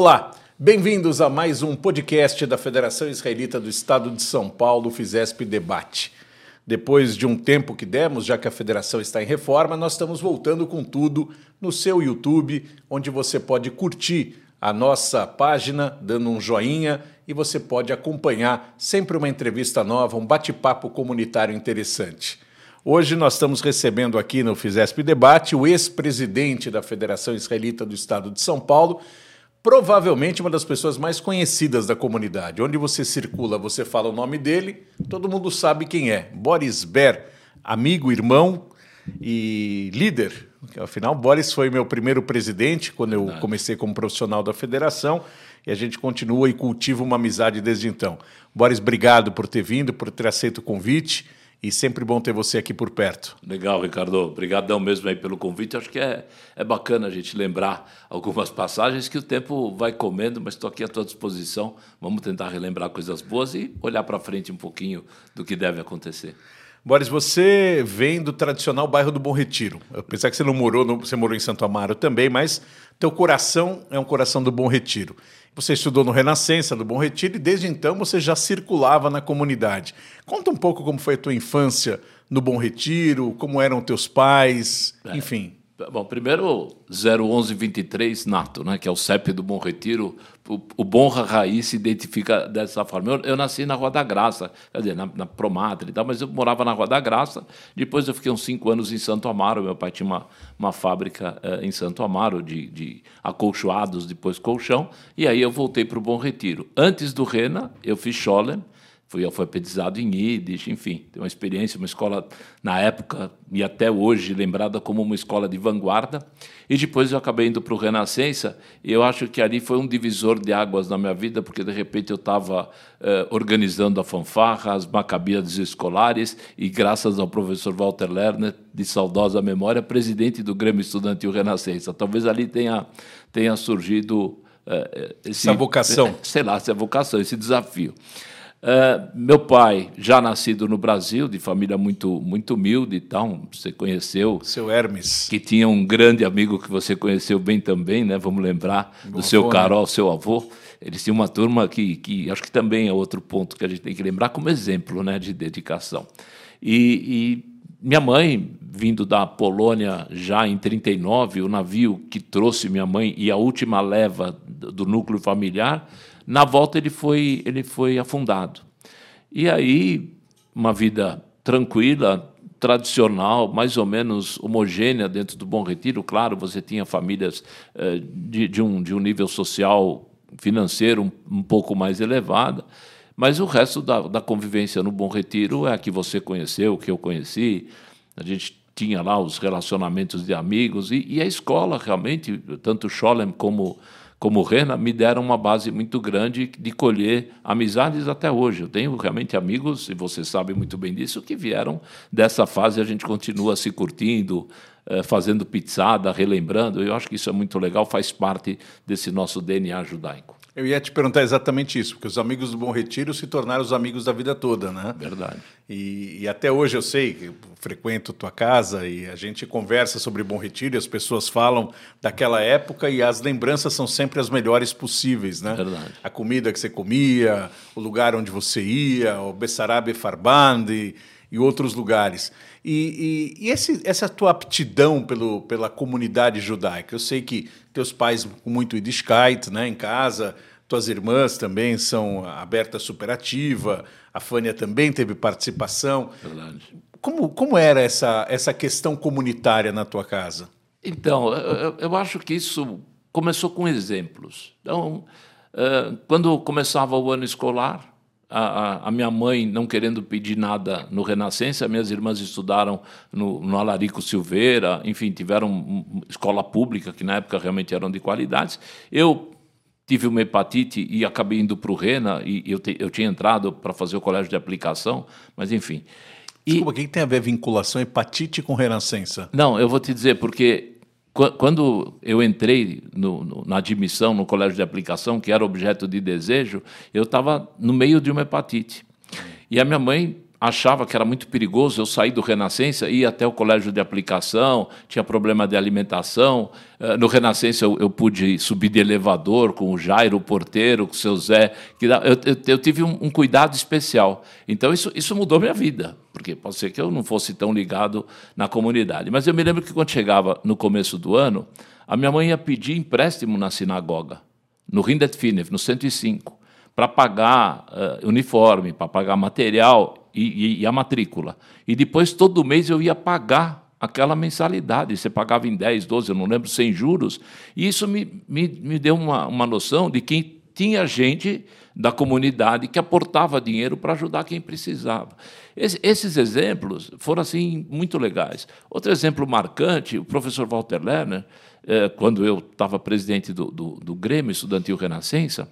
Olá, bem-vindos a mais um podcast da Federação Israelita do Estado de São Paulo, Fizesp Debate. Depois de um tempo que demos, já que a federação está em reforma, nós estamos voltando com tudo no seu YouTube, onde você pode curtir a nossa página, dando um joinha, e você pode acompanhar sempre uma entrevista nova, um bate-papo comunitário interessante. Hoje nós estamos recebendo aqui no Fizesp Debate o ex-presidente da Federação Israelita do Estado de São Paulo, provavelmente uma das pessoas mais conhecidas da comunidade. Onde você circula, você fala o nome dele, todo mundo sabe quem é. Boris Ber, amigo, irmão e líder. Afinal, Boris foi meu primeiro presidente quando eu comecei como profissional da federação e a gente continua e cultiva uma amizade desde então. Boris, obrigado por ter vindo, por ter aceito o convite e sempre bom ter você aqui por perto. Legal, Ricardo. Obrigadão mesmo aí pelo convite. Acho que é, é bacana a gente lembrar algumas passagens que o tempo vai comendo, mas estou aqui à tua disposição. Vamos tentar relembrar coisas boas e olhar para frente um pouquinho do que deve acontecer. Boris, você vem do tradicional bairro do Bom Retiro. Apesar que você não morou, você morou em Santo Amaro também, mas teu coração é um coração do Bom Retiro. Você estudou no Renascença do Bom Retiro e desde então você já circulava na comunidade. Conta um pouco como foi a tua infância no Bom Retiro, como eram teus pais, é. enfim. Bom, primeiro 01123 nato, né, que é o CEP do Bom Retiro. O, o Bonra Raiz se identifica dessa forma. Eu, eu, nasci na Rua da Graça, quer dizer, na, na Promatre e tal, mas eu morava na Rua da Graça. Depois eu fiquei uns cinco anos em Santo Amaro. Meu pai tinha uma, uma fábrica eh, em Santo Amaro de, de acolchoados, depois colchão. E aí eu voltei para o Bom Retiro. Antes do Rena, eu fiz Scholem fui alfabetizado em Yiddish, enfim, tem uma experiência, uma escola na época e até hoje lembrada como uma escola de vanguarda. E depois eu acabei indo para o Renascença e eu acho que ali foi um divisor de águas na minha vida, porque de repente eu estava eh, organizando a fanfarra, as macabias escolares e graças ao professor Walter Lerner, de saudosa memória, presidente do Grêmio Estudantil Renascença. Talvez ali tenha, tenha surgido... Eh, esse, essa vocação. Sei lá, essa vocação, esse desafio. Uh, meu pai, já nascido no Brasil, de família muito, muito humilde e tal, você conheceu. Seu Hermes. Que tinha um grande amigo que você conheceu bem também, né? Vamos lembrar Bom do seu avô, né? Carol, né? seu avô. Eles tinham uma turma que, que acho que também é outro ponto que a gente tem que lembrar como exemplo né, de dedicação. E, e minha mãe, vindo da Polônia já em 39, o navio que trouxe minha mãe e a última leva do núcleo familiar na volta ele foi, ele foi afundado. E aí, uma vida tranquila, tradicional, mais ou menos homogênea dentro do Bom Retiro. Claro, você tinha famílias eh, de, de, um, de um nível social, financeiro um, um pouco mais elevado, mas o resto da, da convivência no Bom Retiro é a que você conheceu, que eu conheci. A gente tinha lá os relacionamentos de amigos e, e a escola realmente, tanto Scholem como como Rena, me deram uma base muito grande de colher amizades até hoje. Eu tenho realmente amigos, e você sabe muito bem disso, que vieram dessa fase, a gente continua se curtindo, eh, fazendo pizzada, relembrando. Eu acho que isso é muito legal, faz parte desse nosso DNA judaico. Eu ia te perguntar exatamente isso, porque os amigos do Bom Retiro se tornaram os amigos da vida toda, né? Verdade. E, e até hoje eu sei que eu frequento tua casa e a gente conversa sobre Bom Retiro e as pessoas falam daquela época e as lembranças são sempre as melhores possíveis, né? Verdade. A comida que você comia, o lugar onde você ia, o Bessarabe Farband e outros lugares. E, e, e esse, essa tua aptidão pelo, pela comunidade judaica? Eu sei que teus pais com muito Yiddishkeit né, em casa, tuas irmãs também são aberta superativa, a Fânia também teve participação. Verdade. Como, como era essa, essa questão comunitária na tua casa? Então, eu, eu acho que isso começou com exemplos. Então, quando começava o ano escolar, a, a, minha mãe não querendo pedir nada no Renascença, minhas irmãs estudaram no, no Alarico Silveira, enfim, tiveram escola pública, que na época realmente eram de qualidades. Eu tive uma hepatite e acabei indo para o Rena, e eu, te, eu tinha entrado para fazer o colégio de aplicação, mas enfim. E... Desculpa, o que tem a ver a vinculação hepatite com Renascença? Não, eu vou te dizer, porque quando eu entrei no, no, na admissão no colégio de aplicação, que era objeto de desejo, eu estava no meio de uma hepatite. E a minha mãe achava que era muito perigoso eu sair do Renascença e ir até o colégio de aplicação, tinha problema de alimentação. Eh, no Renascença eu, eu pude subir de elevador com o Jairo, o porteiro, com o seu Zé. Eu, eu, eu tive um, um, cuidado especial. Então isso, isso mudou minha vida, porque pode ser que eu não fosse tão ligado na comunidade. Mas eu me lembro que quando chegava no começo do ano, a minha mãe ia pedir empréstimo na sinagoga, no Rindet Finev, no 105 para pagar uh, uniforme, para pagar material e, e, e, a matrícula. E depois, todo mês, eu ia pagar aquela mensalidade. Você pagava em 10, 12, eu não lembro, sem juros. E isso me, me, me deu uma, uma noção de que tinha gente da comunidade que aportava dinheiro para ajudar quem precisava. esses exemplos foram assim muito legais. Outro exemplo marcante, o professor Walter Lerner, eh, quando eu estava presidente do, do, do Grêmio Estudantil Renascença,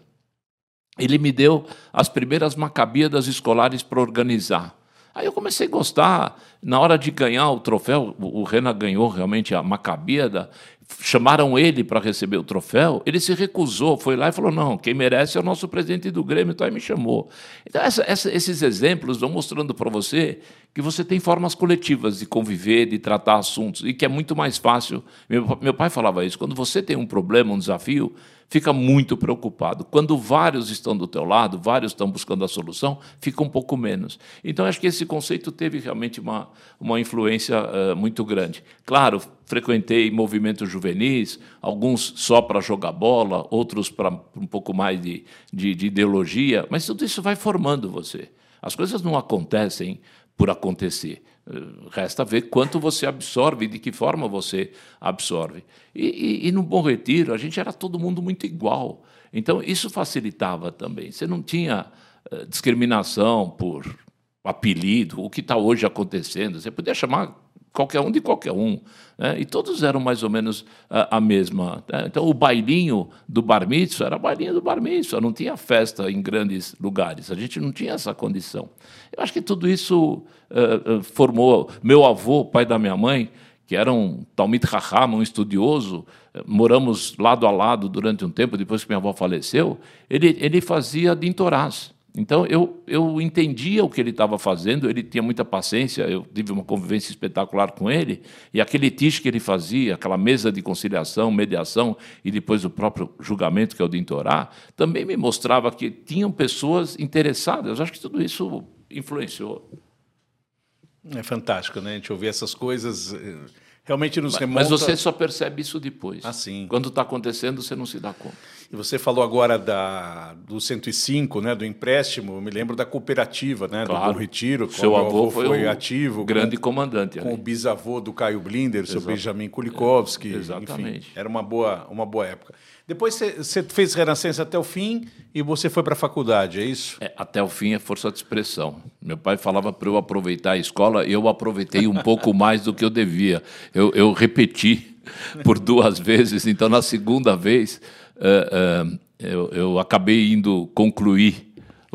ele me deu as primeiras macabíadas escolares para organizar. Aí eu comecei a gostar. Na hora de ganhar o troféu, o Renan ganhou realmente a Macabíada. Chamaram ele para receber o troféu. Ele se recusou, foi lá e falou: Não, quem merece é o nosso presidente do Grêmio. Então aí me chamou. Então, essa, essa, esses exemplos vão mostrando para você que você tem formas coletivas de conviver, de tratar assuntos, e que é muito mais fácil. Meu, meu pai falava isso: quando você tem um problema, um desafio, fica muito preocupado. Quando vários estão do teu lado, vários estão buscando a solução, fica um pouco menos. Então, acho que esse conceito teve realmente uma, uma influência uh, muito grande. Claro, frequentei movimentos juvenis, alguns só para jogar bola, outros para um pouco mais de, de, de ideologia, mas tudo isso vai formando você. As coisas não acontecem por acontecer. Resta ver quanto você absorve, de que forma você absorve. E, e, e, no Bom Retiro, a gente era todo mundo muito igual. Então, isso facilitava também. Você não tinha uh, discriminação por apelido, o que está hoje acontecendo. Você podia chamar qualquer um de qualquer um. Né? E todos eram mais ou menos a, a mesma. Né? Então, o bailinho do bar mitzvah era bailinho do bar mitzvah, não tinha festa em grandes lugares, a gente não tinha essa condição. Eu acho que tudo isso uh, formou. Meu avô, pai da minha mãe, que era um Talmid Raham, um estudioso, moramos lado a lado durante um tempo, depois que minha avó faleceu, ele, ele fazia dintorás. Então eu, eu entendia o que ele estava fazendo, ele tinha muita paciência, eu tive uma convivência espetacular com ele, e aquele tiche que ele fazia, aquela mesa de conciliação, mediação e depois o próprio julgamento, que é o de Intorá, também me mostrava que tinham pessoas interessadas. Eu acho que tudo isso influenciou. É fantástico, né? A gente ouvir essas coisas eh, realmente nos remonta... Mas você só percebe isso depois. Ah, sim. Quando está acontecendo, você não se dá conta. E você falou agora da, do 105, né, do empréstimo. Eu me lembro da cooperativa, né, claro. do Bom Retiro. Seu avô, avô foi, foi ativo. Grande com, comandante. Com ali. o bisavô do Caio Blinder, o seu Benjamin Kulikovski. Exatamente. Enfim, era uma boa, uma boa época. Depois você fez Renascença até o fim e você foi para a faculdade, é isso? É, até o fim é força de expressão. Meu pai falava para eu aproveitar a escola eu aproveitei um pouco mais do que eu devia. Eu, eu repeti por duas vezes, então na segunda vez uh, eu, eu acabei indo concluir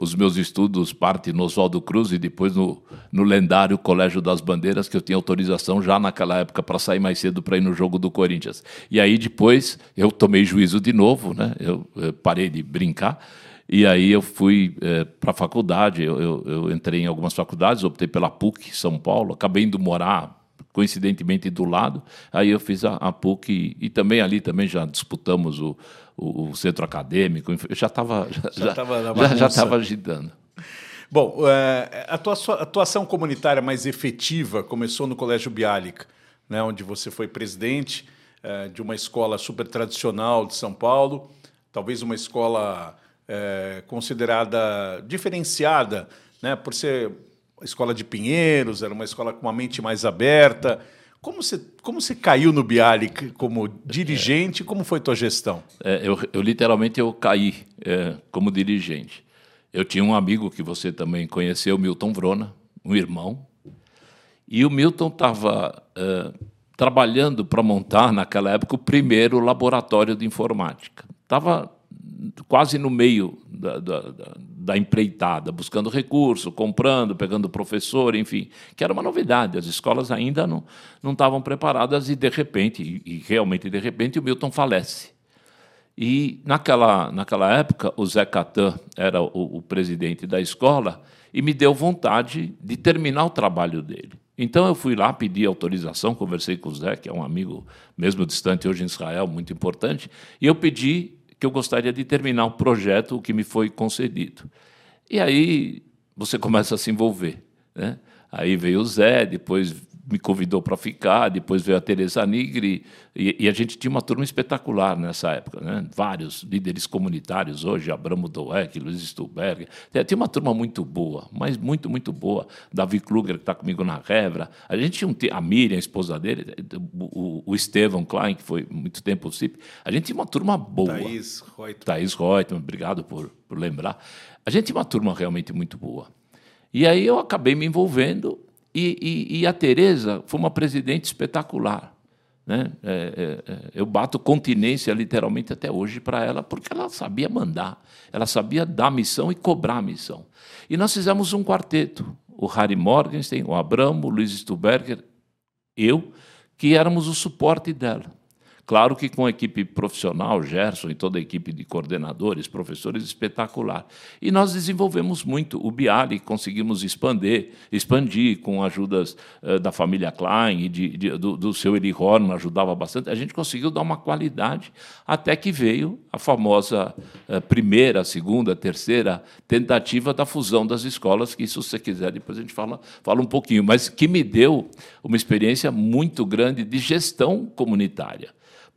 os meus estudos, parte no Oswaldo Cruz e depois no, no lendário Colégio das Bandeiras, que eu tinha autorização já naquela época para sair mais cedo para ir no jogo do Corinthians. E aí depois eu tomei juízo de novo, né? eu, eu parei de brincar. E aí eu fui é, para a faculdade, eu, eu, eu, entrei em algumas faculdades, optei pela PUC São Paulo, acabei indo morar coincidentemente do lado, aí eu fiz a, a PUC e, e também ali também já disputamos o, o, o centro acadêmico, eu já estava já, já, já, já agitando. Bom, é, a tua atuação comunitária mais efetiva começou no Colégio Bialik, né, onde você foi presidente é, de uma escola super tradicional de São Paulo, talvez uma escola é, considerada diferenciada, né, por ser escola de Pinheiros, era uma escola com uma mente mais aberta. Como você, como você caiu no Bialik como dirigente? Como foi tua gestão? É, eu, eu, literalmente eu caí é, como dirigente. Eu tinha um amigo que você também conheceu, Milton Vrona, um irmão, e o Milton estava é, trabalhando para montar naquela época o primeiro laboratório de informática. Estava quase no meio da, da, empreitada, buscando recurso, comprando, pegando professor, enfim, que era uma novidade. As escolas ainda não, não estavam preparadas e, de repente, e, e realmente de repente, o Milton falece. E naquela, naquela época, o Zé Catan era o, o presidente da escola e me deu vontade de terminar o trabalho dele. Então eu fui lá, pedi autorização, conversei com o Zé, que é um amigo mesmo distante hoje em Israel, muito importante, e eu pedi que eu gostaria de terminar o projeto, que me foi concedido. E aí você começa a se envolver. Né? Aí veio o Zé, depois me convidou para ficar, depois veio a Teresa Nigri, e, e, a gente tinha uma turma espetacular nessa época, né? vários líderes comunitários hoje, Abramo Doeck, Luiz Stuberger, tinha uma turma muito boa, mas muito, muito boa, Davi Kluger, que está comigo na Revra, a gente tinha um, a Miriam, a esposa dele, o, o Estevão Klein, que foi muito tempo o CIP, a gente tinha uma turma boa. Thaís Reutemann. Thaís Reutemann, obrigado por, por lembrar. A gente tinha uma turma realmente muito boa. E aí eu acabei me envolvendo e, e, e a Tereza foi uma presidente espetacular. Né? É, é, é, eu bato continência literalmente até hoje para ela, porque ela sabia mandar, ela sabia dar missão e cobrar missão. E nós fizemos um quarteto: o Harry Morgenstern, o Abramo, o Luiz Stuberger, eu, que éramos o suporte dela. Claro que com a equipe profissional, Gerson e toda a equipe de coordenadores, professores, espetacular. E nós desenvolvemos muito. O Bialy conseguimos expandir, expandir com ajudas uh, da família Klein e de, de, do, do seu Eli Horn, ajudava bastante. A gente conseguiu dar uma qualidade até que veio a famosa uh, primeira, segunda, terceira tentativa da fusão das escolas, que isso, se você quiser, depois a gente fala, fala um pouquinho, mas que me deu uma experiência muito grande de gestão comunitária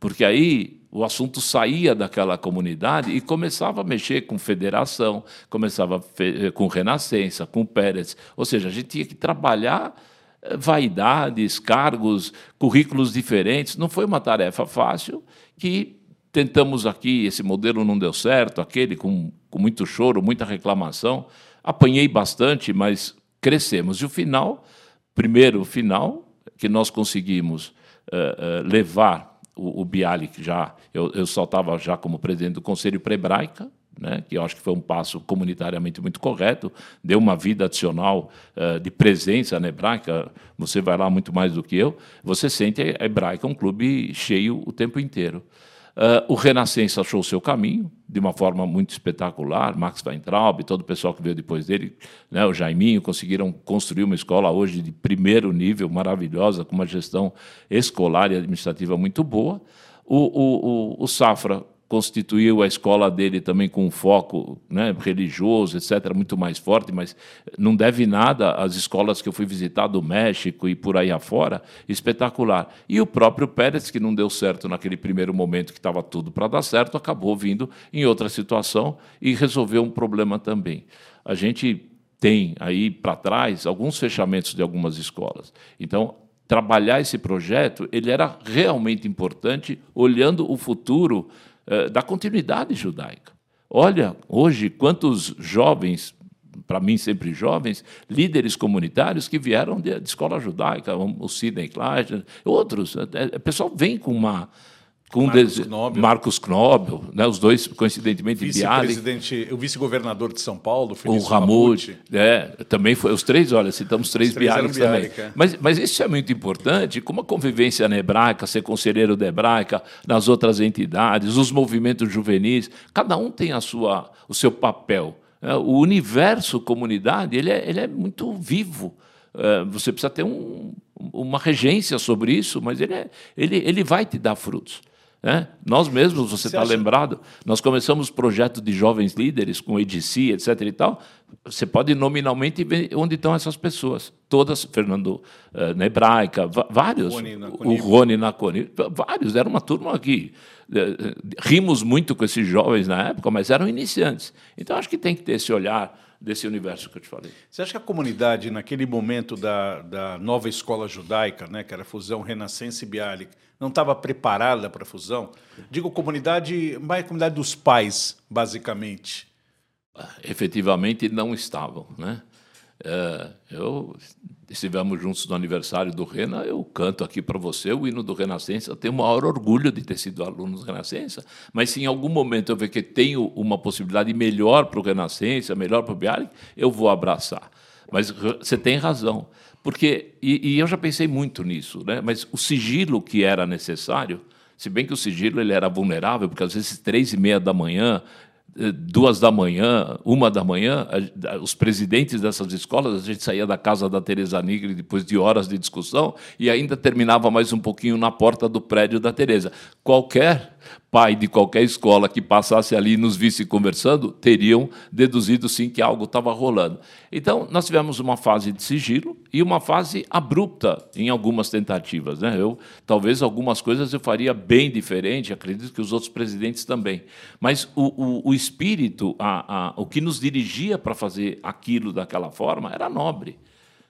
porque aí o assunto saía daquela comunidade e começava a mexer com federação, começava eh, com Renascença, com Pérez. Ou seja, a gente tinha que trabalhar eh, vaidades, cargos, currículos diferentes. Não foi uma tarefa fácil que tentamos aqui, esse modelo não deu certo, aquele com, com muito choro, muita reclamação. Apanhei bastante, mas crescemos. E o final, primeiro final, que nós conseguimos uh, uh, levar o, o Bialik já, eu, eu só estava já como presidente do Conselho Prebraica, né, que eu acho que foi um passo comunitariamente muito correto, deu uma vida adicional uh, de presença na Hebraica, você vai lá muito mais do que eu, você sente a Hebraica um clube cheio o tempo inteiro. Uh, o Renascença achou o seu caminho de uma forma muito espetacular. Max Weintraub, todo o pessoal que veio depois dele, né, o Jaiminho, conseguiram construir uma escola hoje de primeiro nível, maravilhosa, com uma gestão escolar e administrativa muito boa. O, o, o, o Safra constituiu a escola dele também com um foco né, religioso, etc., muito mais forte, mas não deve nada às escolas que eu fui visitar do México e por aí afora, espetacular. E o próprio Pérez, que não deu certo naquele primeiro momento que estava tudo para dar certo, acabou vindo em outra situação e resolveu um problema também. A gente tem aí para trás alguns fechamentos de algumas escolas. Então, trabalhar esse projeto, ele era realmente importante, olhando o futuro eh, da continuidade judaica. Olha, hoje, quantos jovens, para mim sempre jovens, líderes comunitários que vieram de, de escola judaica, o Sidney Klein, outros. O pessoal vem com uma com Marcos. Knobel. Marcos Knobel, né, os dois coincidentemente vice-presidente, o vice-governador de São Paulo, o Ramute, é, também foi os três, olha, citamos três, três Bialik também. É. Mas, mas isso é muito importante, como a convivência na hebraica, ser conselheiro da hebraica, nas outras entidades, os movimentos juvenis, cada um tem a sua, o seu papel. É, o universo comunidade ele é, ele é muito vivo. É, você precisa ter um, uma regência sobre isso, mas ele, é, ele, ele vai te dar frutos. Né? Nós mesmos, você está acha... lembrado, nós começamos projeto de jovens líderes com EDC, etc. e tal. Você pode nominalmente ver onde estão essas pessoas. Todas, Fernando uh, na Hebraica, vários. O Rony Naconi, vários. Era uma turma aqui. Uh, rimos muito com esses jovens na época, mas eram iniciantes. Então, acho que tem que ter esse olhar desse universo que eu te falei. Você acha que a comunidade, naquele momento da, da nova escola judaica, né, que era a fusão Renascença e Bialik, não estava preparada para a fusão? Digo comunidade, mais comunidade dos pais, basicamente. Efetivamente não estavam, né? É, eu estivemos juntos no aniversário do Rena, eu canto aqui para você o hino do Renascença, eu tenho o maior orgulho de ter sido aluno do Renascença, mas se em algum momento eu ver que tenho uma possibilidade melhor para o Renascença, melhor para o Bialik, eu vou abraçar. Mas você tem razão. Porque, e, e, eu já pensei muito nisso, né? mas o sigilo que era necessário, Se bem que o sigilo ele era vulnerável, porque às vezes três e meia da manhã eh, duas da manhã, uma da manhã, os presidentes dessas escolas, a gente saía da casa da Teresa Nigri depois de horas de discussão e ainda terminava mais um pouquinho na porta do prédio da Teresa. Qualquer pai de qualquer escola que passasse ali e nos visse conversando, teriam deduzido sim que algo estava rolando. Então, nós tivemos uma fase de sigilo e uma fase abrupta em algumas tentativas. Né? Eu, talvez algumas coisas eu faria bem diferente, acredito que os outros presidentes também. Mas o, o, o espírito, a, a, o que nos dirigia para fazer aquilo daquela forma, era nobre.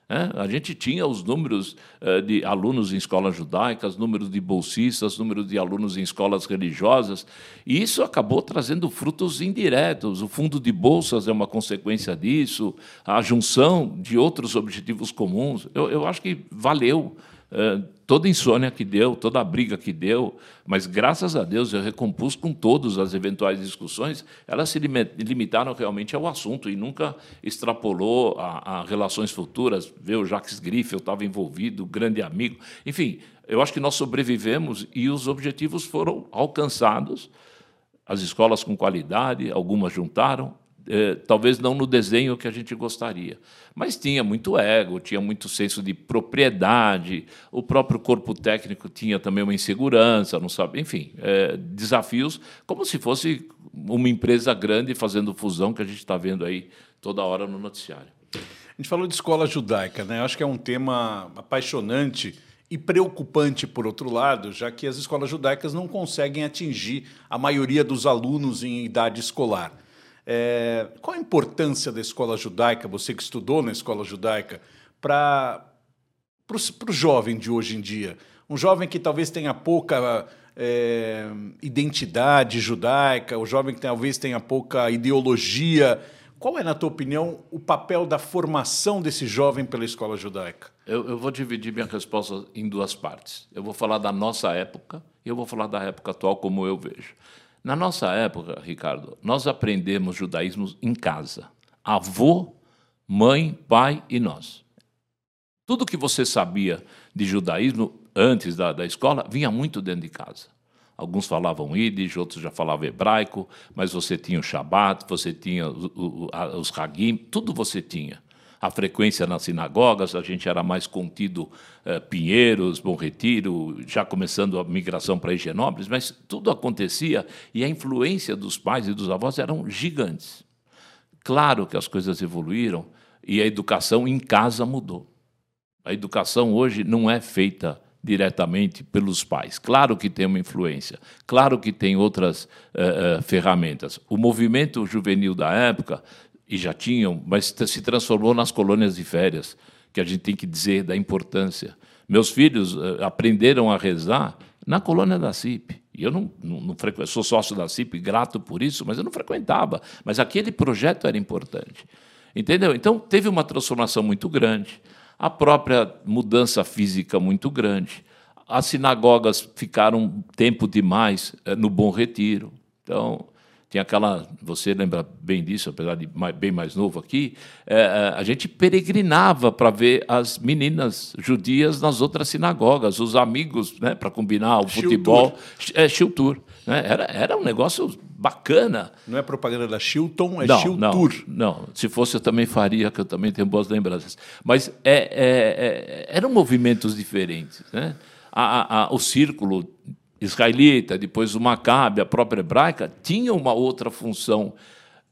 É, a gente tinha os números uh, de alunos em escolas judaicas, números de bolsistas, números de alunos em escolas religiosas, e isso acabou trazendo frutos indiretos. O fundo de bolsas é uma consequência disso, a junção de outros objetivos comuns. Eu, eu acho que valeu eh, toda insônia que deu, toda a briga que deu, mas graças a Deus eu recompus com todas as eventuais discussões, elas se limitaram realmente ao assunto e nunca extrapolou a, a relações futuras. Ver o Jacques Griffel estava envolvido, grande amigo. Enfim, eu acho que nós sobrevivemos e os objetivos foram alcançados. As escolas com qualidade, algumas juntaram, eh, talvez não no desenho que a gente gostaria, mas tinha muito ego, tinha muito senso de propriedade, o próprio corpo técnico tinha também uma insegurança, não sabe, enfim, eh, desafios como se fosse uma empresa grande fazendo fusão que a gente está vendo aí toda hora no noticiário. A gente falou de escola judaica, né? Acho que é um tema apaixonante e preocupante, por outro lado, já que as escolas judaicas não conseguem atingir a maioria dos alunos em idade escolar. É, qual a importância da escola judaica, você que estudou na escola judaica, para o jovem de hoje em dia? Um jovem que talvez tenha pouca é, identidade judaica, o jovem que talvez tenha pouca ideologia. Qual é, na tua opinião, o papel da formação desse jovem pela escola judaica? Eu, eu, vou dividir minha resposta em duas partes. Eu vou falar da nossa época e eu vou falar da época atual, como eu vejo. Na nossa época, Ricardo, nós aprendemos judaísmo em casa. Avô, mãe, pai e nós. Tudo que você sabia de judaísmo antes da, da escola vinha muito dentro de casa. Alguns falavam Yiddish, outros já falavam hebraico, mas você tinha o Shabat, você tinha os, Hagim, tudo você tinha a frequência nas sinagogas, a gente era mais contido eh, Pinheiros, Bom Retiro, já começando a migração para Higienópolis, mas tudo acontecia e a influência dos pais e dos avós eram gigantes. Claro que as coisas evoluíram e a educação em casa mudou. A educação hoje não é feita diretamente pelos pais. Claro que tem uma influência, claro que tem outras uh, uh, ferramentas. O movimento juvenil da época e já tinham, mas se transformou nas colônias de férias, que a gente tem que dizer da importância. Meus filhos uh, aprenderam a rezar na colônia da CIP. E eu não, não, não sou sócio da CIP, grato por isso, mas eu não frequentava. Mas aquele projeto era importante. Entendeu? Então, teve uma transformação muito grande, a própria mudança física muito grande. As sinagogas ficaram tempo demais uh, no Bom Retiro. Então, tem aquela, você lembra bem disso, apesar de mais, bem mais novo aqui, é, é a gente peregrinava para ver as meninas judias nas outras sinagogas, os amigos, né, para combinar o futebol, é Shiltur. Né? Era, era um negócio bacana. Não é propaganda da Chilton, é Chiltur. Não, não, se fosse eu também faria, que eu também tenho boas lembranças. Mas é, é, é eram movimentos diferentes. Né? A, a, o círculo israelita, depois o Maccabi, a própria hebraica, tinha uma outra função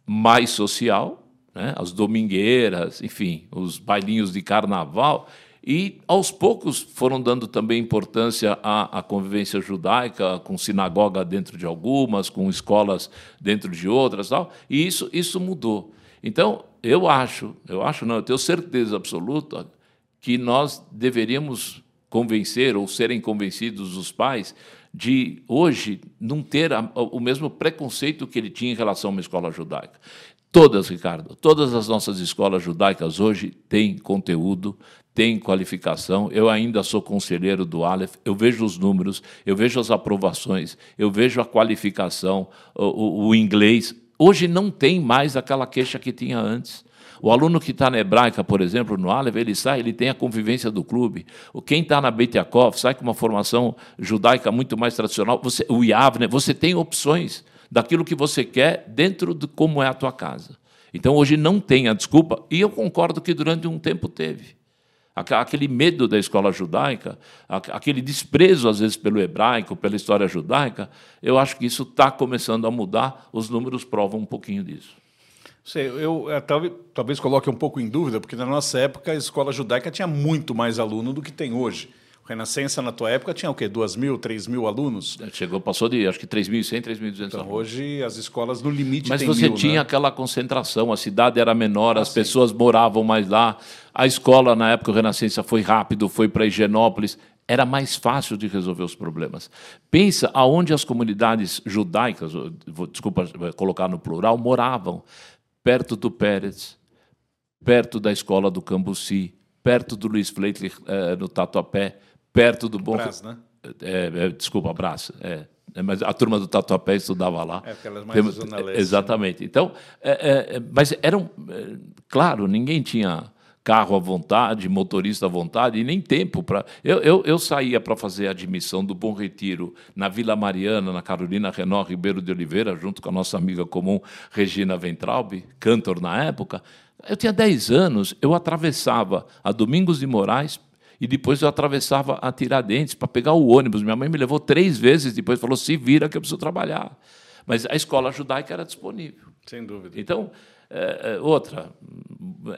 mais social, né? as domingueiras, enfim, os bailinhos de carnaval, e aos poucos foram dando também importância à, à, convivência judaica, com sinagoga dentro de algumas, com escolas dentro de outras, tal, e isso, isso mudou. Então, eu acho, eu acho não, eu tenho certeza absoluta que nós deveríamos convencer ou serem convencidos os pais de hoje não ter a, o mesmo preconceito que ele tinha em relação a uma escola judaica. Todas, Ricardo, todas as nossas escolas judaicas hoje têm conteúdo, têm qualificação. Eu ainda sou conselheiro do Aleph, eu vejo os números, eu vejo as aprovações, eu vejo a qualificação, o, o, o inglês. Hoje não tem mais aquela queixa que tinha antes. O aluno que está na hebraica, por exemplo, no Aleph, ele sai, ele tem a convivência do clube. Quem está na Beit Yaakov sai com uma formação judaica muito mais tradicional. Você, o Yavne, você tem opções daquilo que você quer dentro de como é a tua casa. Então, hoje não tem a desculpa, e eu concordo que durante um tempo teve aquele medo da escola judaica, aquele desprezo, às vezes, pelo hebraico, pela história judaica, eu acho que isso está começando a mudar, os números provam um pouquinho disso. Sei, eu, eu talvez, talvez coloque um pouco em dúvida, porque na nossa época a escola judaica tinha muito mais aluno do que tem hoje. Renascença, na tua época, tinha o quê? 2 mil, 3 mil alunos? Chegou, passou de, acho que 3.100, 3.200 então, alunos. Hoje, as escolas, no limite, Mas você mil, tinha né? aquela concentração, a cidade era menor, ah, as sim. pessoas moravam mais lá. A escola, na época, o Renascença foi rápido, foi para Higienópolis. Era mais fácil de resolver os problemas. Pensa aonde as comunidades judaicas, desculpa colocar no plural, moravam. Perto do Pérez, perto da escola do Cambuci, perto do Luiz Fleitler, eh, no Tatuapé, perto do Bom. Brás, né? É, é, desculpa, Brás. É. é. Mas a turma do Tatuapé estudava lá. É, aquelas mais Tem, Exatamente. Né? Então, é, é, mas eram. Claro, ninguém tinha carro à vontade, motorista à vontade, e nem tempo para. Eu, eu, eu saía para fazer a admissão do Bom Retiro na Vila Mariana, na Carolina Renó Ribeiro de Oliveira, junto com a nossa amiga comum Regina Ventralbe, cantor na época. Eu tinha 10 anos, eu atravessava a Domingos de Moraes e depois eu atravessava a Tiradentes para pegar o ônibus. Minha mãe me levou três vezes, depois falou: se vira que eu preciso trabalhar. Mas a escola judaica era disponível. Sem dúvida. Então, é, é, outra,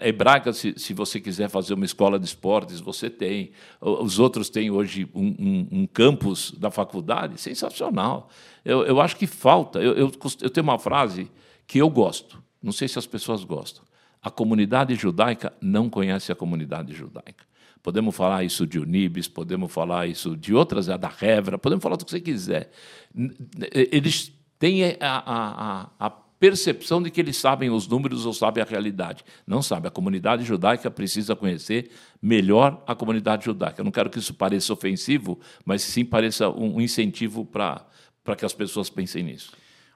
hebraica, se, se você quiser fazer uma escola de esportes, você tem. Os outros têm hoje um, um, um campus da faculdade sensacional. Eu, eu acho que falta. Eu, eu, eu tenho uma frase que eu gosto, não sei se as pessoas gostam. A comunidade judaica não conhece a comunidade judaica. Podemos falar isso de Unibis, podemos falar isso de outras, da Revra, podemos falar do que você quiser. Eles têm a, a, a, percepção de que eles sabem os números ou sabem a realidade. Não sabe. A comunidade judaica precisa conhecer melhor a comunidade judaica. Eu não quero que isso pareça ofensivo, mas sim pareça um incentivo para que as pessoas pensem nisso.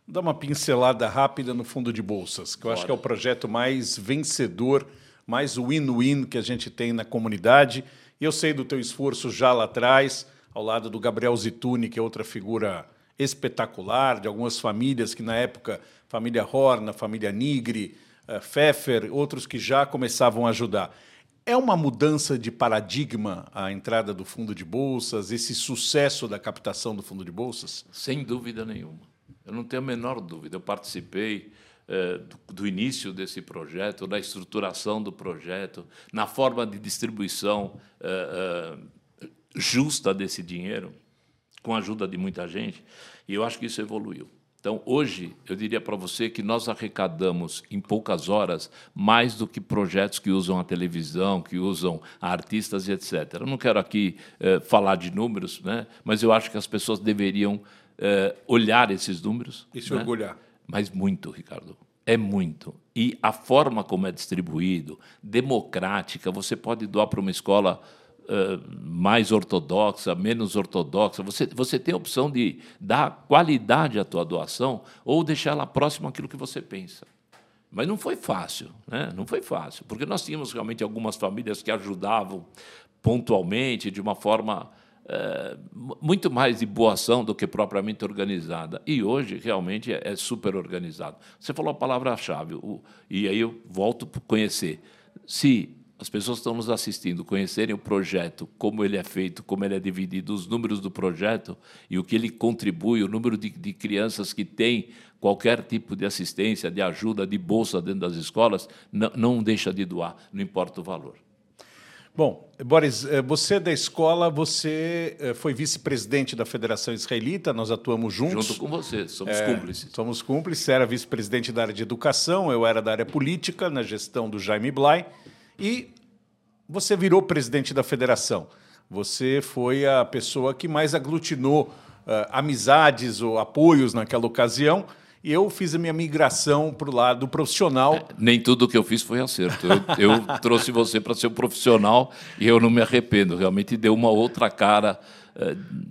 Vou dar uma pincelada rápida no fundo de bolsas, que eu acho que é o projeto mais vencedor mais win-win que a gente tem na comunidade. E eu sei do teu esforço já lá atrás, ao lado do Gabriel Zituni, que é outra figura espetacular, de algumas famílias que na época, família Horna, família Nigri, uh, Pfeffer, outros que já começavam a ajudar. É uma mudança de paradigma a entrada do fundo de bolsas, esse sucesso da captação do fundo de bolsas? Sem dúvida nenhuma. Eu não tenho a menor dúvida. Eu participei eh, do, início desse projeto, da estruturação do projeto, na forma de distribuição eh, eh, justa desse dinheiro, com a ajuda de muita gente, e eu acho que isso evoluiu. Então, hoje, eu diria para você que nós arrecadamos em poucas horas mais do que projetos que usam a televisão, que usam artistas e etc. Eu não quero aqui falar de números, né? mas eu acho que as pessoas deveriam olhar esses números. E se né? orgulhar. Mas muito, Ricardo. É muito. E a forma como é distribuído, democrática, você pode doar para uma escola uh, mais ortodoxa, menos ortodoxa. Você, você tem a opção de dar qualidade à tua doação ou deixar ela próxima àquilo que você pensa. Mas não foi fácil, né? não foi fácil, porque nós tínhamos realmente algumas famílias que ajudavam pontualmente, de uma forma é, muito mais de boa ação do que propriamente organizada. E hoje, realmente, é, é super organizado. Você falou a palavra-chave, e aí eu volto para conhecer. Se as pessoas que estão nos assistindo conhecerem o projeto, como ele é feito, como ele é dividido, os números do projeto e o que ele contribui, o número de, de crianças que têm qualquer tipo de assistência, de ajuda, de bolsa dentro das escolas, não, não deixa de doar, não importa o valor. Bom, Boris, eh, você é da escola, você eh, foi vice-presidente da Federação Israelita, nós atuamos juntos. Junto com você, somos é, cúmplices. Somos cúmplices, era vice-presidente da área de educação, eu era da área política, na gestão do Jaime Blay, e você virou presidente da federação. Você foi a pessoa que mais aglutinou uh, amizades ou apoios naquela ocasião, e eu fiz a minha migração para o lado profissional. É, nem tudo que eu fiz foi acerto. Eu, eu trouxe você para ser um profissional e eu não me arrependo. Realmente deu uma outra cara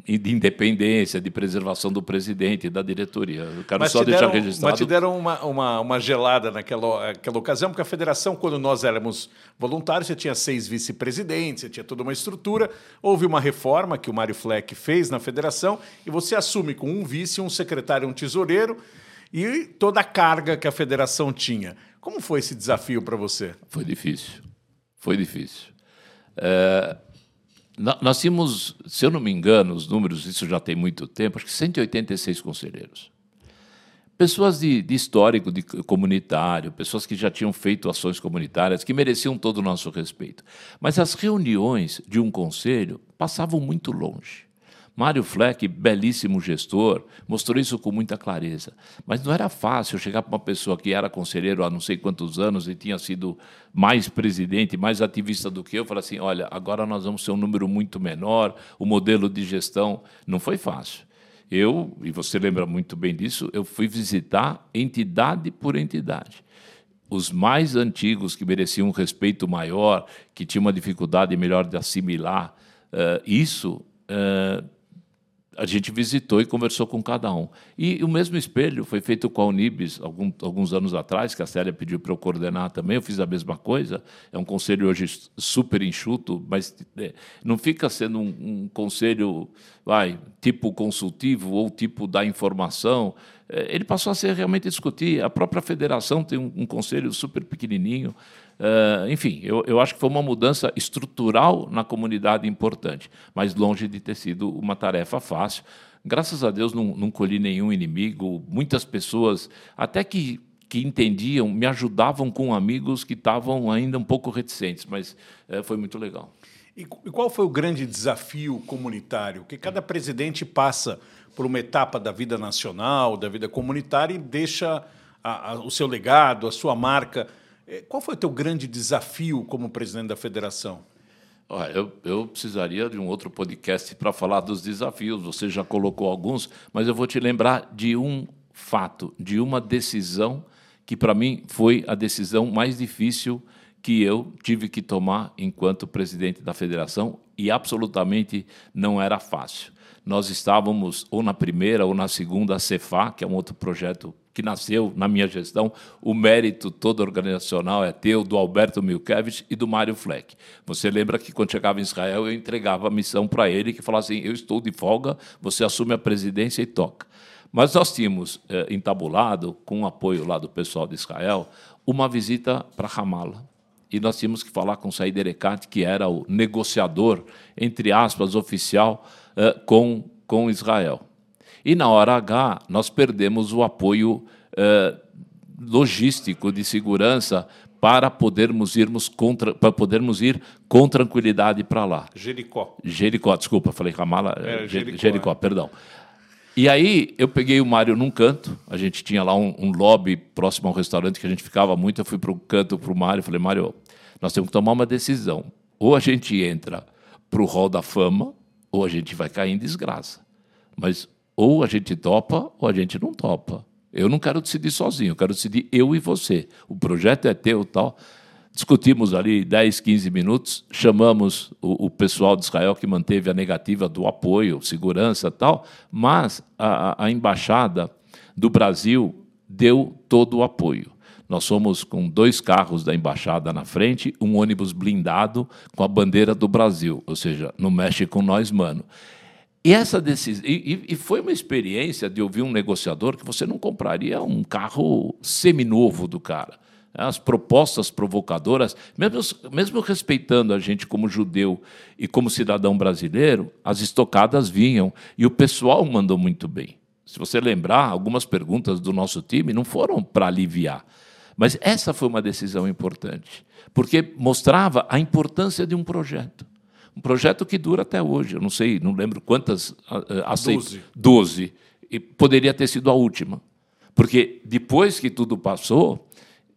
de independência, de preservação do presidente, da diretoria. Eu quero mas só deixar deram, registrado. Mas te deram uma, uma, uma gelada naquela aquela ocasião, porque a federação, quando nós éramos voluntários, você tinha seis vice-presidentes, você tinha toda uma estrutura. Houve uma reforma que o Mário Fleck fez na federação e você assume com um vice, um secretário, um tesoureiro e toda a carga que a federação tinha. Como foi esse desafio para você? Foi difícil. Foi difícil. É, nós tínhamos, se eu não me engano, os números, isso já tem muito tempo, acho que 186 conselheiros. Pessoas de, de, histórico de comunitário, pessoas que já tinham feito ações comunitárias, que mereciam todo o nosso respeito. Mas as reuniões de um conselho passavam muito longe. Mário Fleck, belíssimo gestor, mostrou isso com muita clareza. Mas não era fácil chegar para uma pessoa que era conselheiro há não sei quantos anos e tinha sido mais presidente, mais ativista do que eu, falar assim: olha, agora nós vamos ser um número muito menor, o modelo de gestão. Não foi fácil. Eu, e você lembra muito bem disso, eu fui visitar entidade por entidade os mais antigos que mereciam um respeito maior, que tinham uma dificuldade melhor de assimilar uh, isso, uh, a gente visitou e conversou com cada um. E o mesmo espelho foi feito com a Unibis algum, alguns anos atrás, que a Célia pediu para eu coordenar também, eu fiz a mesma coisa. É um conselho hoje super enxuto, mas é, não fica sendo um, um, conselho vai, tipo consultivo ou tipo da informação. É, ele passou a ser realmente discutir. A própria federação tem um, um conselho super pequenininho. Uh, enfim, eu, eu acho que foi uma mudança estrutural na comunidade importante, mas longe de ter sido uma tarefa fácil. Graças a Deus não, não colhi nenhum inimigo. Muitas pessoas, até que que entendiam, me ajudavam com amigos que estavam ainda um pouco reticentes, mas é, foi muito legal. E, e qual foi o grande desafio comunitário? Que cada presidente passa por uma etapa da vida nacional, da vida comunitária e deixa a, a, o seu legado, a sua marca. É, qual foi o teu grande desafio como presidente da federação? Olha, eu, eu precisaria de um outro podcast para falar dos desafios. Você já colocou alguns, mas eu vou te lembrar de um fato, de uma decisão que, para mim, foi a decisão mais difícil que eu tive que tomar enquanto presidente da federação e absolutamente não era fácil. Nós estávamos ou na primeira ou na segunda CEFA, que é um outro projeto que nasceu na minha gestão, o mérito todo organizacional é teu, do Alberto Milkevich e do Mário Fleck. Você lembra que quando chegava em Israel, eu entregava a missão para ele, que falava assim: eu estou de folga, você assume a presidência e toca. Mas nós tínhamos eh, entabulado, com o apoio lá do pessoal de Israel, uma visita para Ramallah. E nós tínhamos que falar com Said Erekat, que era o negociador, entre aspas, oficial, eh, com, com Israel. E na hora H, nós perdemos o apoio eh, logístico de segurança para podermos irmos contra, para podermos ir com tranquilidade para lá. Jericó. Jericó, desculpa, falei Ramala, é, Jericó, Jericó é. perdão. E aí eu peguei o Mário num canto, a gente tinha lá um, um lobby próximo ao restaurante que a gente ficava muito, eu fui para o canto para o Mário, falei, Mário, nós temos que tomar uma decisão. Ou a gente entra para o hall da fama, ou a gente vai cair em desgraça. Mas ou a gente topa ou a gente não topa. Eu não quero decidir sozinho, eu quero decidir eu e você. O projeto é teu tal. Discutimos ali 10, 15 minutos, chamamos o, o pessoal de Israel que manteve a negativa do apoio, segurança tal, mas a, a embaixada do Brasil deu todo o apoio. Nós somos com dois carros da embaixada na frente, um ônibus blindado com a bandeira do Brasil, ou seja, não mexe com nós, mano. E essa decisão e, e, foi uma experiência de ouvir um negociador que você não compraria um carro seminovo do cara. As propostas provocadoras, mesmo, mesmo respeitando a gente como judeu e como cidadão brasileiro, as estocadas vinham e o pessoal mandou muito bem. Se você lembrar, algumas perguntas do nosso time não foram para aliviar, mas essa foi uma decisão importante, porque mostrava a importância de um projeto. Um projeto que dura até hoje. Eu não sei, não lembro quantas aceitas. Doze. Doze. E poderia ter sido a última. Porque depois que tudo passou,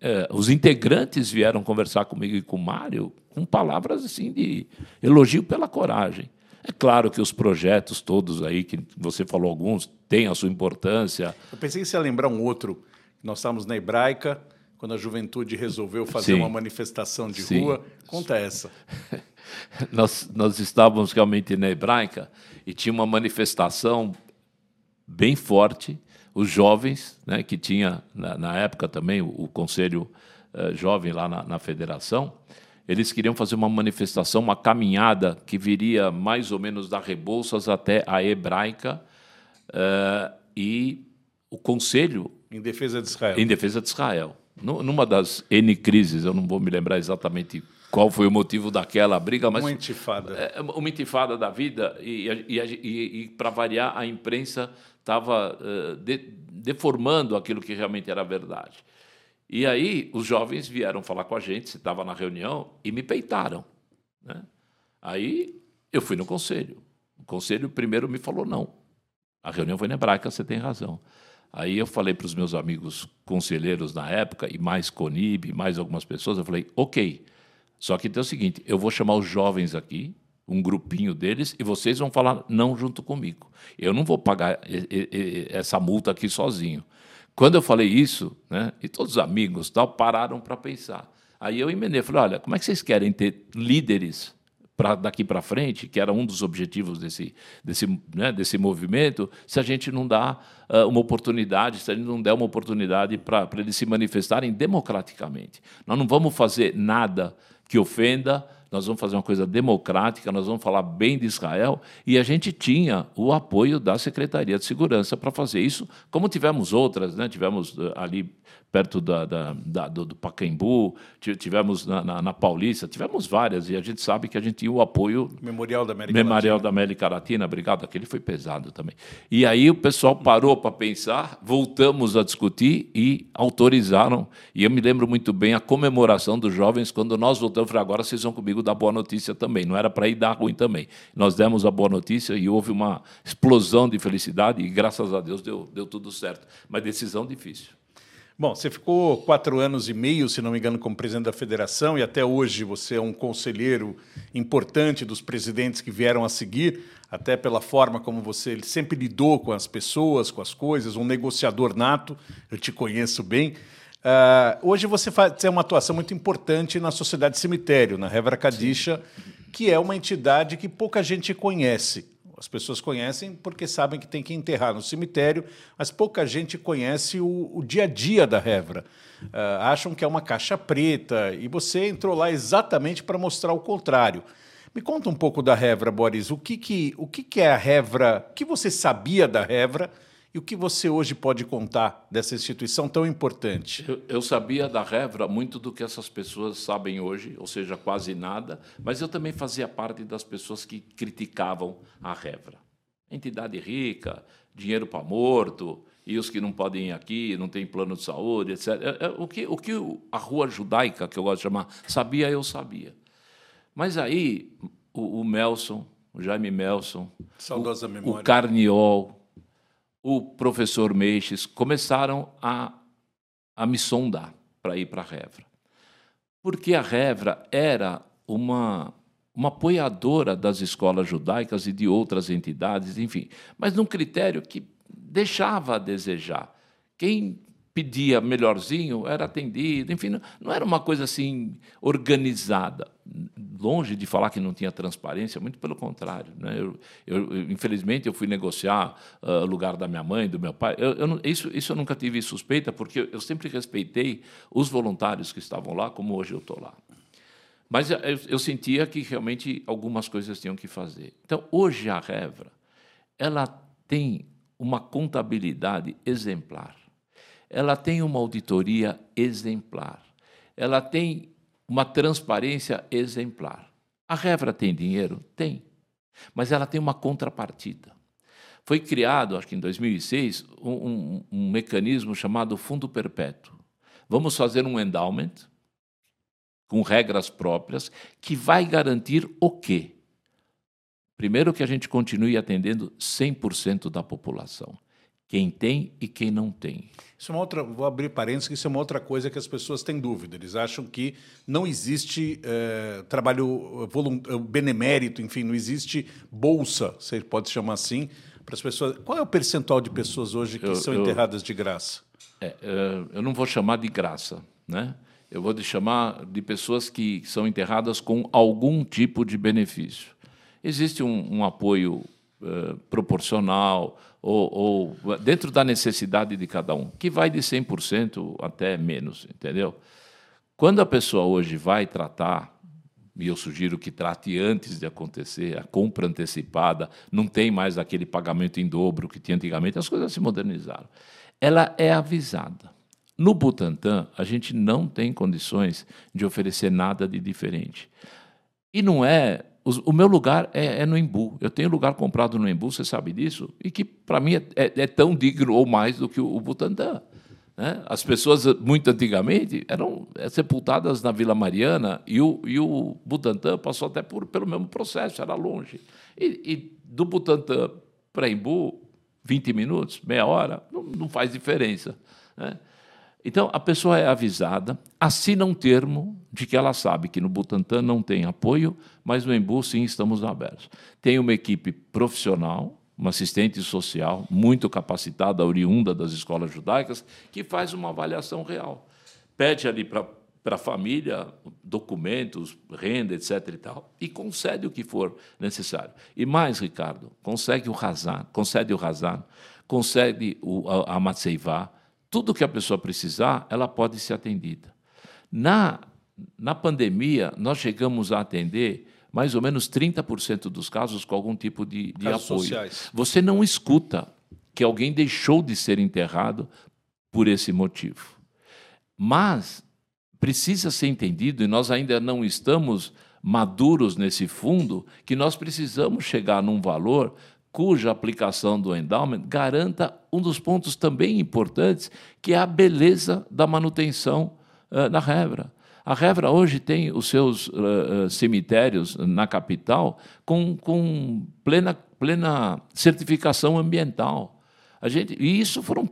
eh, os integrantes vieram conversar comigo e com o Mário com palavras assim de elogio pela coragem. É claro que os projetos todos aí, que você falou alguns, têm a sua importância. Eu pensei que você ia lembrar um outro. Nós estávamos na Hebraica, quando a juventude resolveu fazer Sim. uma manifestação de Sim. rua. Conta essa. nós, nós estávamos realmente na Hebraica e tinha uma manifestação bem forte. Os jovens, né, que tinha na, na época também o, o Conselho uh, Jovem lá na, na federação, eles queriam fazer uma manifestação, uma caminhada que viria mais ou menos da Rebouças até a Hebraica uh, e o Conselho. Em defesa de Israel. Em defesa de Israel numa das N crises, eu não vou me lembrar exatamente qual foi o motivo daquela briga, mas. Uma intifada. É, uma intifada da vida, e, e, e, e para variar, a imprensa estava uh, de, deformando aquilo que realmente era verdade. E aí os jovens vieram falar com a gente, se estava na reunião, e me peitaram. Né? Aí eu fui no conselho. O conselho primeiro me falou não. A reunião foi na hebraica, você tem razão. Aí eu falei para os meus amigos conselheiros na época, e mais Conib, mais algumas pessoas, eu falei, ok, só que tem o seguinte, eu vou chamar os jovens aqui, um grupinho deles, e vocês vão falar não junto comigo. Eu não vou pagar essa multa aqui sozinho. Quando eu falei isso, né, e todos os amigos tal pararam para pensar. Aí eu emendei, falei, olha, como é que vocês querem ter líderes para daqui para frente, que era um dos objetivos desse, desse, né, desse movimento, se a gente não dá uh, uma oportunidade, se a gente não der uma oportunidade para eles se manifestarem democraticamente. Nós não vamos fazer nada que ofenda, nós vamos fazer uma coisa democrática, nós vamos falar bem de Israel, e a gente tinha o apoio da Secretaria de Segurança para fazer isso, como tivemos outras, né? tivemos uh, ali perto da, da, da do, do, Pacaembu, tivemos na, na, na, Paulista, tivemos várias, e a gente sabe que a gente tinha o apoio. Memorial da América Memorial Latina. da América Latina, obrigado, aquele foi pesado também. E aí o pessoal parou para pensar, voltamos a discutir e autorizaram. E eu me lembro muito bem a comemoração dos jovens, quando nós voltamos, falei, agora vocês vão comigo dar boa notícia também, não era para ir dar ruim também. Nós demos a boa notícia e houve uma explosão de felicidade, e graças a Deus deu, deu tudo certo. Mas decisão difícil. Bom, você ficou quatro anos e meio, se não me engano, como presidente da federação e até hoje você é um conselheiro importante dos presidentes que vieram a seguir, até pela forma como você sempre lidou com as pessoas, com as coisas, um negociador nato. Eu te conheço bem. Uh, hoje você faz, tem uma atuação muito importante na Sociedade Cemitério, na Revra Kadisha, que é uma entidade que pouca gente conhece. As pessoas conhecem porque sabem que tem que enterrar no cemitério, mas pouca gente conhece o, o dia a dia da Revra. Uh, acham que é uma caixa preta e você entrou lá exatamente para mostrar o contrário. Me conta um pouco da Revra, Boris. O que, que, o que, que é a Revra? O que você sabia da Revra? E o que você hoje pode contar dessa instituição tão importante? Eu, eu, sabia da Revra muito do que essas pessoas sabem hoje, ou seja, quase nada, mas eu também fazia parte das pessoas que criticavam a Revra. Entidade rica, dinheiro para morto, e os que não podem ir aqui, não têm plano de saúde, etc. É, é, o que, o que a rua judaica, que eu gosto de chamar, sabia, eu sabia. Mas aí o, o Melson, o Jaime Melson, Saudosa o, memória. o Carniol, o professor Meixes começaram a, a me sondar para ir para a Revra. Porque a Revra era uma, uma apoiadora das escolas judaicas e de outras entidades, enfim, mas num critério que deixava a desejar. Quem pedia melhorzinho, era atendido, enfim, não, era uma coisa assim organizada. Longe de falar que não tinha transparência, muito pelo contrário. Né? Eu, eu, infelizmente, eu fui negociar o uh, lugar da minha mãe, do meu pai. Eu, eu isso, isso eu nunca tive suspeita, porque eu sempre respeitei os voluntários que estavam lá, como hoje eu estou lá. Mas eu sentia que realmente algumas coisas tinham que fazer. Então, hoje a Revra, ela tem uma contabilidade exemplar ela tem uma auditoria exemplar, ela tem uma transparência exemplar. A Revra tem dinheiro? Tem. Mas ela tem uma contrapartida. Foi criado, acho que em 2006, um, um, um mecanismo chamado Fundo Perpétuo. Vamos fazer um endowment com regras próprias que vai garantir o quê? Primeiro, que a gente continue atendendo 100% da população quem tem e quem não tem. Isso é uma outra, vou abrir parênteses, que isso é uma outra coisa que as pessoas têm dúvida. Eles acham que não existe é, trabalho eh, benemérito, enfim, não existe bolsa, se pode chamar assim, para as pessoas. Qual é o percentual de pessoas hoje que eu, são eu, enterradas de graça? É, eu não vou chamar de graça, né? eu vou te chamar de pessoas que são enterradas com algum tipo de benefício. Existe um, um apoio uh, proporcional ou, ou, dentro da necessidade de cada um, que vai de 100% até menos, entendeu? Quando a pessoa hoje vai tratar, e eu sugiro que trate antes de acontecer, a compra antecipada, não tem mais aquele pagamento em dobro que tinha antigamente, as coisas se modernizaram. Ela é avisada. No Butantan, a gente não tem condições de oferecer nada de diferente. E não é. O meu lugar é, é no Embu. Eu tenho lugar comprado no Embu, você sabe disso, e que, para mim, é, é, é, tão digno ou mais do que o, o Butantan. Né? As pessoas, muito antigamente, eram é, sepultadas na Vila Mariana e o, e o Butantan passou até por, pelo mesmo processo, era longe. E, e do Butantan para Embu, 20 minutos, meia hora, não, não faz diferença. Né? Então, a pessoa é avisada, assina um termo de que ela sabe que no Butantan não tem apoio, mas no Embu, sim, estamos abertos. Tem uma equipe profissional, uma assistente social muito capacitada, oriunda das escolas judaicas, que faz uma avaliação real. Pede ali para para a família, documentos, renda, etc. e tal, e concede o que for necessário. E mais, Ricardo, consegue o razar, concede o razar, concede o, a, a matseivá, tudo que a pessoa precisar, ela pode ser atendida. Na, na pandemia, nós chegamos a atender mais ou menos 30% dos casos com algum tipo de, de apoio. Sociais. Você não escuta que alguém deixou de ser enterrado por esse motivo. Mas precisa ser entendido, e nós ainda não estamos maduros nesse fundo, que nós precisamos chegar num valor cuja aplicação do endowment garanta um dos pontos também importantes, que é a beleza da manutenção uh, na Revra. A Revra hoje tem os seus uh, cemitérios na capital com, com plena, plena certificação ambiental. A gente, e isso foram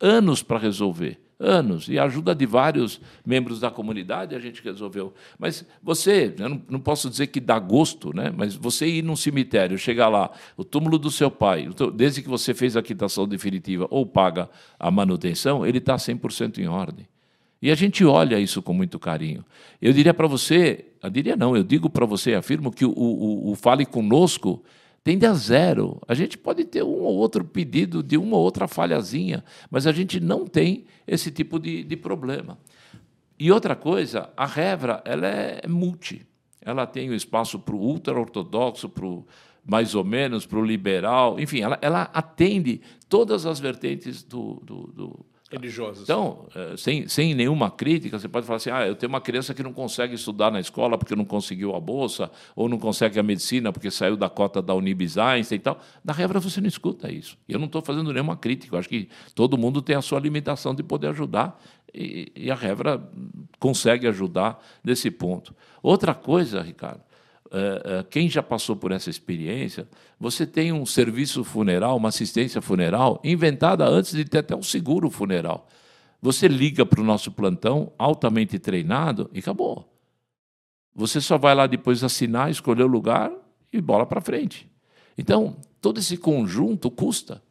anos para resolver anos, e a ajuda de vários membros da comunidade a gente resolveu. Mas você, eu não, não posso dizer que dá gosto, né? mas você ir num cemitério, chegar lá, o túmulo do seu pai, desde que você fez a quitação definitiva ou paga a manutenção, ele está 100% em ordem. E a gente olha isso com muito carinho. Eu diria para você, eu diria não, eu digo para você, afirmo que o, o, o Fale Conosco tende a zero. A gente pode ter um ou outro pedido de uma ou outra falhazinha, mas a gente não tem esse tipo de, de problema. E outra coisa, a Revra ela é multi. Ela tem o espaço para o ultra-ortodoxo, para o mais ou menos, para o liberal, enfim, ela, ela atende todas as vertentes do, do, do Então, eh, sem, sem nenhuma crítica, você pode falar assim: ah, eu tenho uma criança que não consegue estudar na escola porque não conseguiu a bolsa, ou não consegue a medicina porque saiu da cota da Unibis Einstein e tal. Na Revra você não escuta isso. Eu não estou fazendo nenhuma crítica, eu acho que todo mundo tem a sua limitação de poder ajudar, e, e a Revra consegue ajudar nesse ponto. Outra coisa, Ricardo, quem já passou por essa experiência, você tem um serviço funeral, uma assistência funeral inventada antes de ter até um seguro funeral. Você liga para o nosso plantão, altamente treinado, e acabou. Você só vai lá depois assinar, escolher o lugar e bola para frente. Então, todo esse conjunto custa.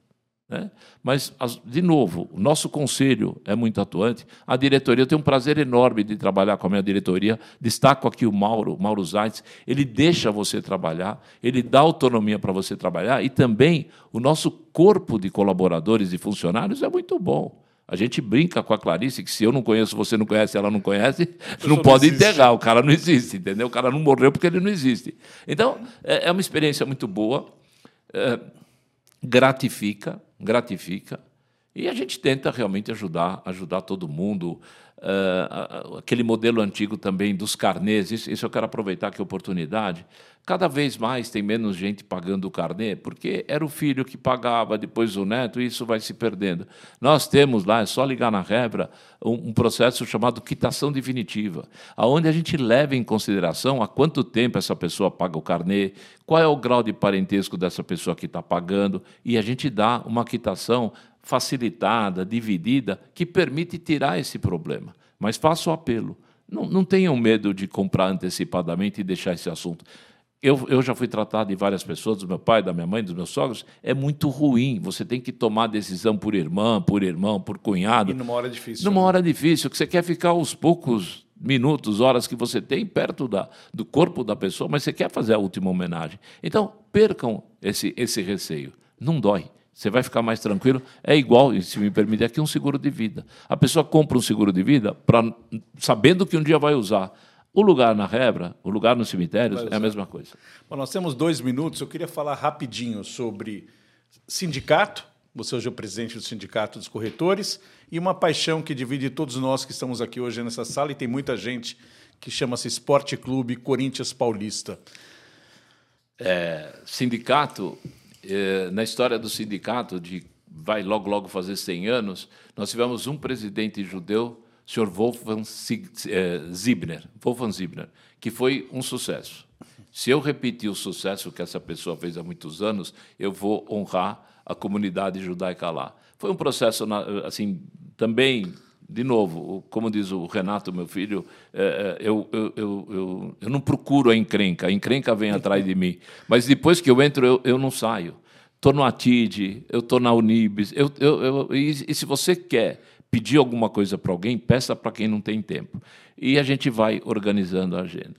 Né? Mas, de novo, o nosso conselho é muito atuante. A diretoria, eu tenho um prazer enorme de trabalhar com a minha diretoria. Destaco aqui o Mauro, Mauro Zaitz. Ele deixa você trabalhar, ele dá autonomia para você trabalhar e também o nosso corpo de colaboradores e funcionários é muito bom. A gente brinca com a Clarice que se eu não conheço, você não conhece, ela não conhece, não pode não enterrar, o cara não existe, entendeu? O cara não morreu porque ele não existe. Então, é, é uma experiência muito boa, é, gratifica, gratifica. E a gente tenta realmente ajudar, ajudar todo mundo. Uh, aquele modelo antigo também dos carnês, isso, isso eu quero aproveitar que oportunidade. Cada vez mais tem menos gente pagando o carnê, porque era o filho que pagava, depois o neto, e isso vai se perdendo. Nós temos lá, é só ligar na Rebra, um, um processo chamado quitação definitiva, aonde a gente leva em consideração há quanto tempo essa pessoa paga o carnê, qual é o grau de parentesco dessa pessoa que está pagando, e a gente dá uma quitação facilitada, dividida, que permite tirar esse problema. Mas faço o apelo. Não, não tenham medo de comprar antecipadamente e deixar esse assunto eu, eu já fui tratado de várias pessoas, do meu pai, da minha mãe, dos meus sogros, é muito ruim. Você tem que tomar decisão por irmã, por irmão, por cunhado. E numa hora difícil. Numa né? hora difícil, que você quer ficar aos poucos minutos, horas que você tem perto da, do corpo da pessoa, mas você quer fazer a última homenagem. Então, percam esse, esse receio. Não dói. Você vai ficar mais tranquilo. É igual, se me permite, aqui um seguro de vida. A pessoa compra um seguro de vida pra, sabendo que um dia vai usar. O lugar na rebra, o lugar no cemitério é a mesma coisa. Bom, nós temos dois minutos. Eu queria falar rapidinho sobre sindicato. Você hoje é o presidente do Sindicato dos Corretores. E uma paixão que divide todos nós que estamos aqui hoje nessa sala, e tem muita gente que chama-se Esporte Clube Corinthians Paulista. É, sindicato, é, na história do sindicato, de vai logo, logo fazer 100 anos, nós tivemos um presidente judeu Sr. Wolfgang Zibner, Wolfgang Zibner, que foi um sucesso. Se eu repetir o sucesso que essa pessoa fez há muitos anos, eu vou honrar a comunidade judaica lá. Foi um processo assim também de novo, como diz o Renato, meu filho, é, é, eu, eu, eu, eu, não procuro a encrenca, a encrenca vem atrás de mim. Mas depois que eu entro, eu, eu não saio. Estou no ATID, eu estou na Unibis. Eu, eu, e se você quer pedir alguma coisa para alguém, peça para quem não tem tempo. E a gente vai organizando a agenda.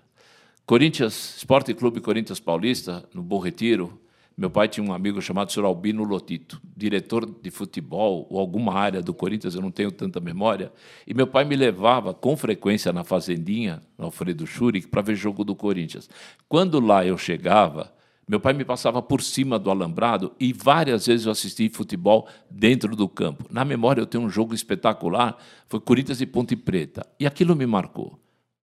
Corinthians, Esporte Clube Corinthians Paulista, no Bom Retiro, meu pai tinha um amigo chamado Sr. Albino Lotito, diretor de futebol ou alguma área do Corinthians, eu não tenho tanta memória. E meu pai me levava com frequência na Fazendinha, no Alfredo Schurick, para ver jogo do Corinthians. Quando lá eu chegava, meu pai me passava por cima do alambrado e várias vezes eu assisti futebol dentro do campo. Na memória eu tenho um jogo espetacular, foi Corinthians e Ponte Preta. E aquilo me marcou.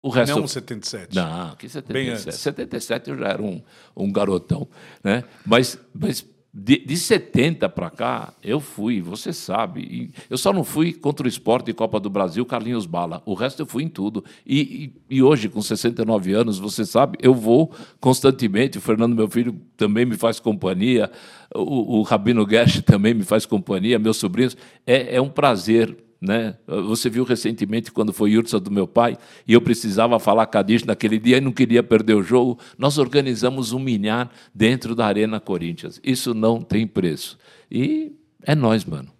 O resto... Não 77. Não, que 77. Bem antes. 77 eu já era um, um garotão. Né? Mas, mas de, de 70 para cá, eu fui, você sabe. eu só não fui contra o esporte de Copa do Brasil, Carlinhos Bala. O resto eu fui em tudo. E, e, e, hoje, com 69 anos, você sabe, eu vou constantemente. O Fernando, meu filho, também me faz companhia. O, o Rabino Gersh também me faz companhia, meus sobrinhos. É, é um prazer né? Você viu recentemente quando foi Ursa do meu pai e eu precisava falar Cadiz naquele dia e não queria perder o jogo. Nós organizamos um minhar dentro da Arena Corinthians. Isso não tem preço. E é nós, mano.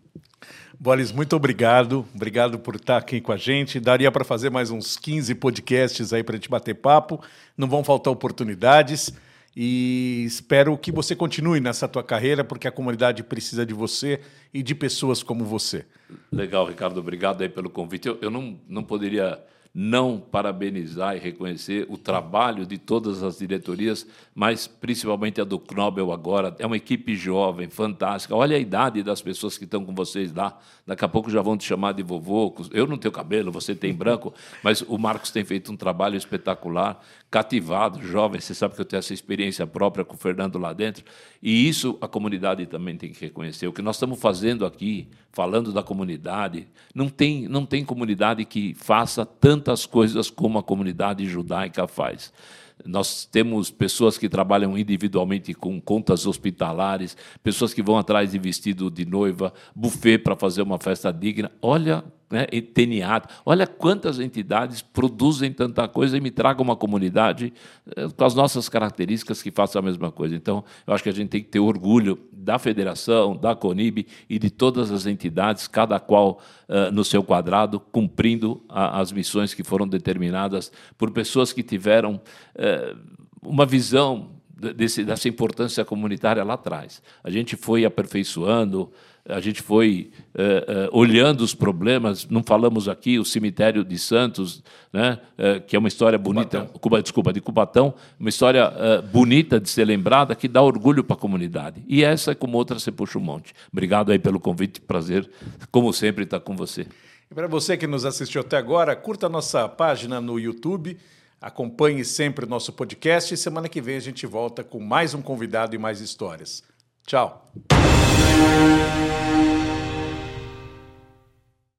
Bolis, muito obrigado. Obrigado por estar aqui com a gente. Daria para fazer mais uns 15 podcasts aí para a gente bater papo. Não vão faltar oportunidades. E espero que você continue nessa tua carreira, porque a comunidade precisa de você e de pessoas como você. Legal, Ricardo. Obrigado aí pelo convite. Eu, eu não, não poderia não parabenizar e reconhecer o trabalho de todas as diretorias, mas principalmente a do Knobel agora. É uma equipe jovem, fantástica. Olha a idade das pessoas que estão com vocês lá. Daqui a pouco já vão te chamar de vovô. Eu não tenho cabelo, você tem branco, mas o Marcos tem feito um trabalho espetacular, cativado, jovem. Você sabe que eu tenho essa experiência própria com o Fernando lá dentro. E isso a comunidade também tem que reconhecer. O que nós estamos fazendo aqui, falando da comunidade, não tem, não tem comunidade que faça tantas coisas como a comunidade judaica faz. Nós temos pessoas que trabalham individualmente com contas hospitalares, pessoas que vão atrás de vestido de noiva, buffet para fazer uma festa digna. Olha né, TNA. Olha quantas entidades produzem tanta coisa e me tragam uma comunidade eh, com as nossas características que façam a mesma coisa. Então, eu acho que a gente tem que ter orgulho da federação, da CONIB e de todas as entidades, cada qual uh, no seu quadrado, cumprindo a, as missões que foram determinadas por pessoas que tiveram uh, uma visão desse, dessa importância comunitária lá atrás. A gente foi aperfeiçoando, a gente foi uh, uh, olhando os problemas, não falamos aqui, o cemitério de Santos, né, uh, que é uma história bonita, Cuba, desculpa, de Cubatão, uma história bonita de ser lembrada, que dá orgulho para a comunidade. E essa, como outra, você puxa um monte. Obrigado aí pelo convite, prazer, como sempre, estar com você. E para você que nos assistiu até agora, curta a nossa página no YouTube, acompanhe sempre o nosso podcast e semana que vem a gente volta com mais um convidado e mais histórias. Tchau.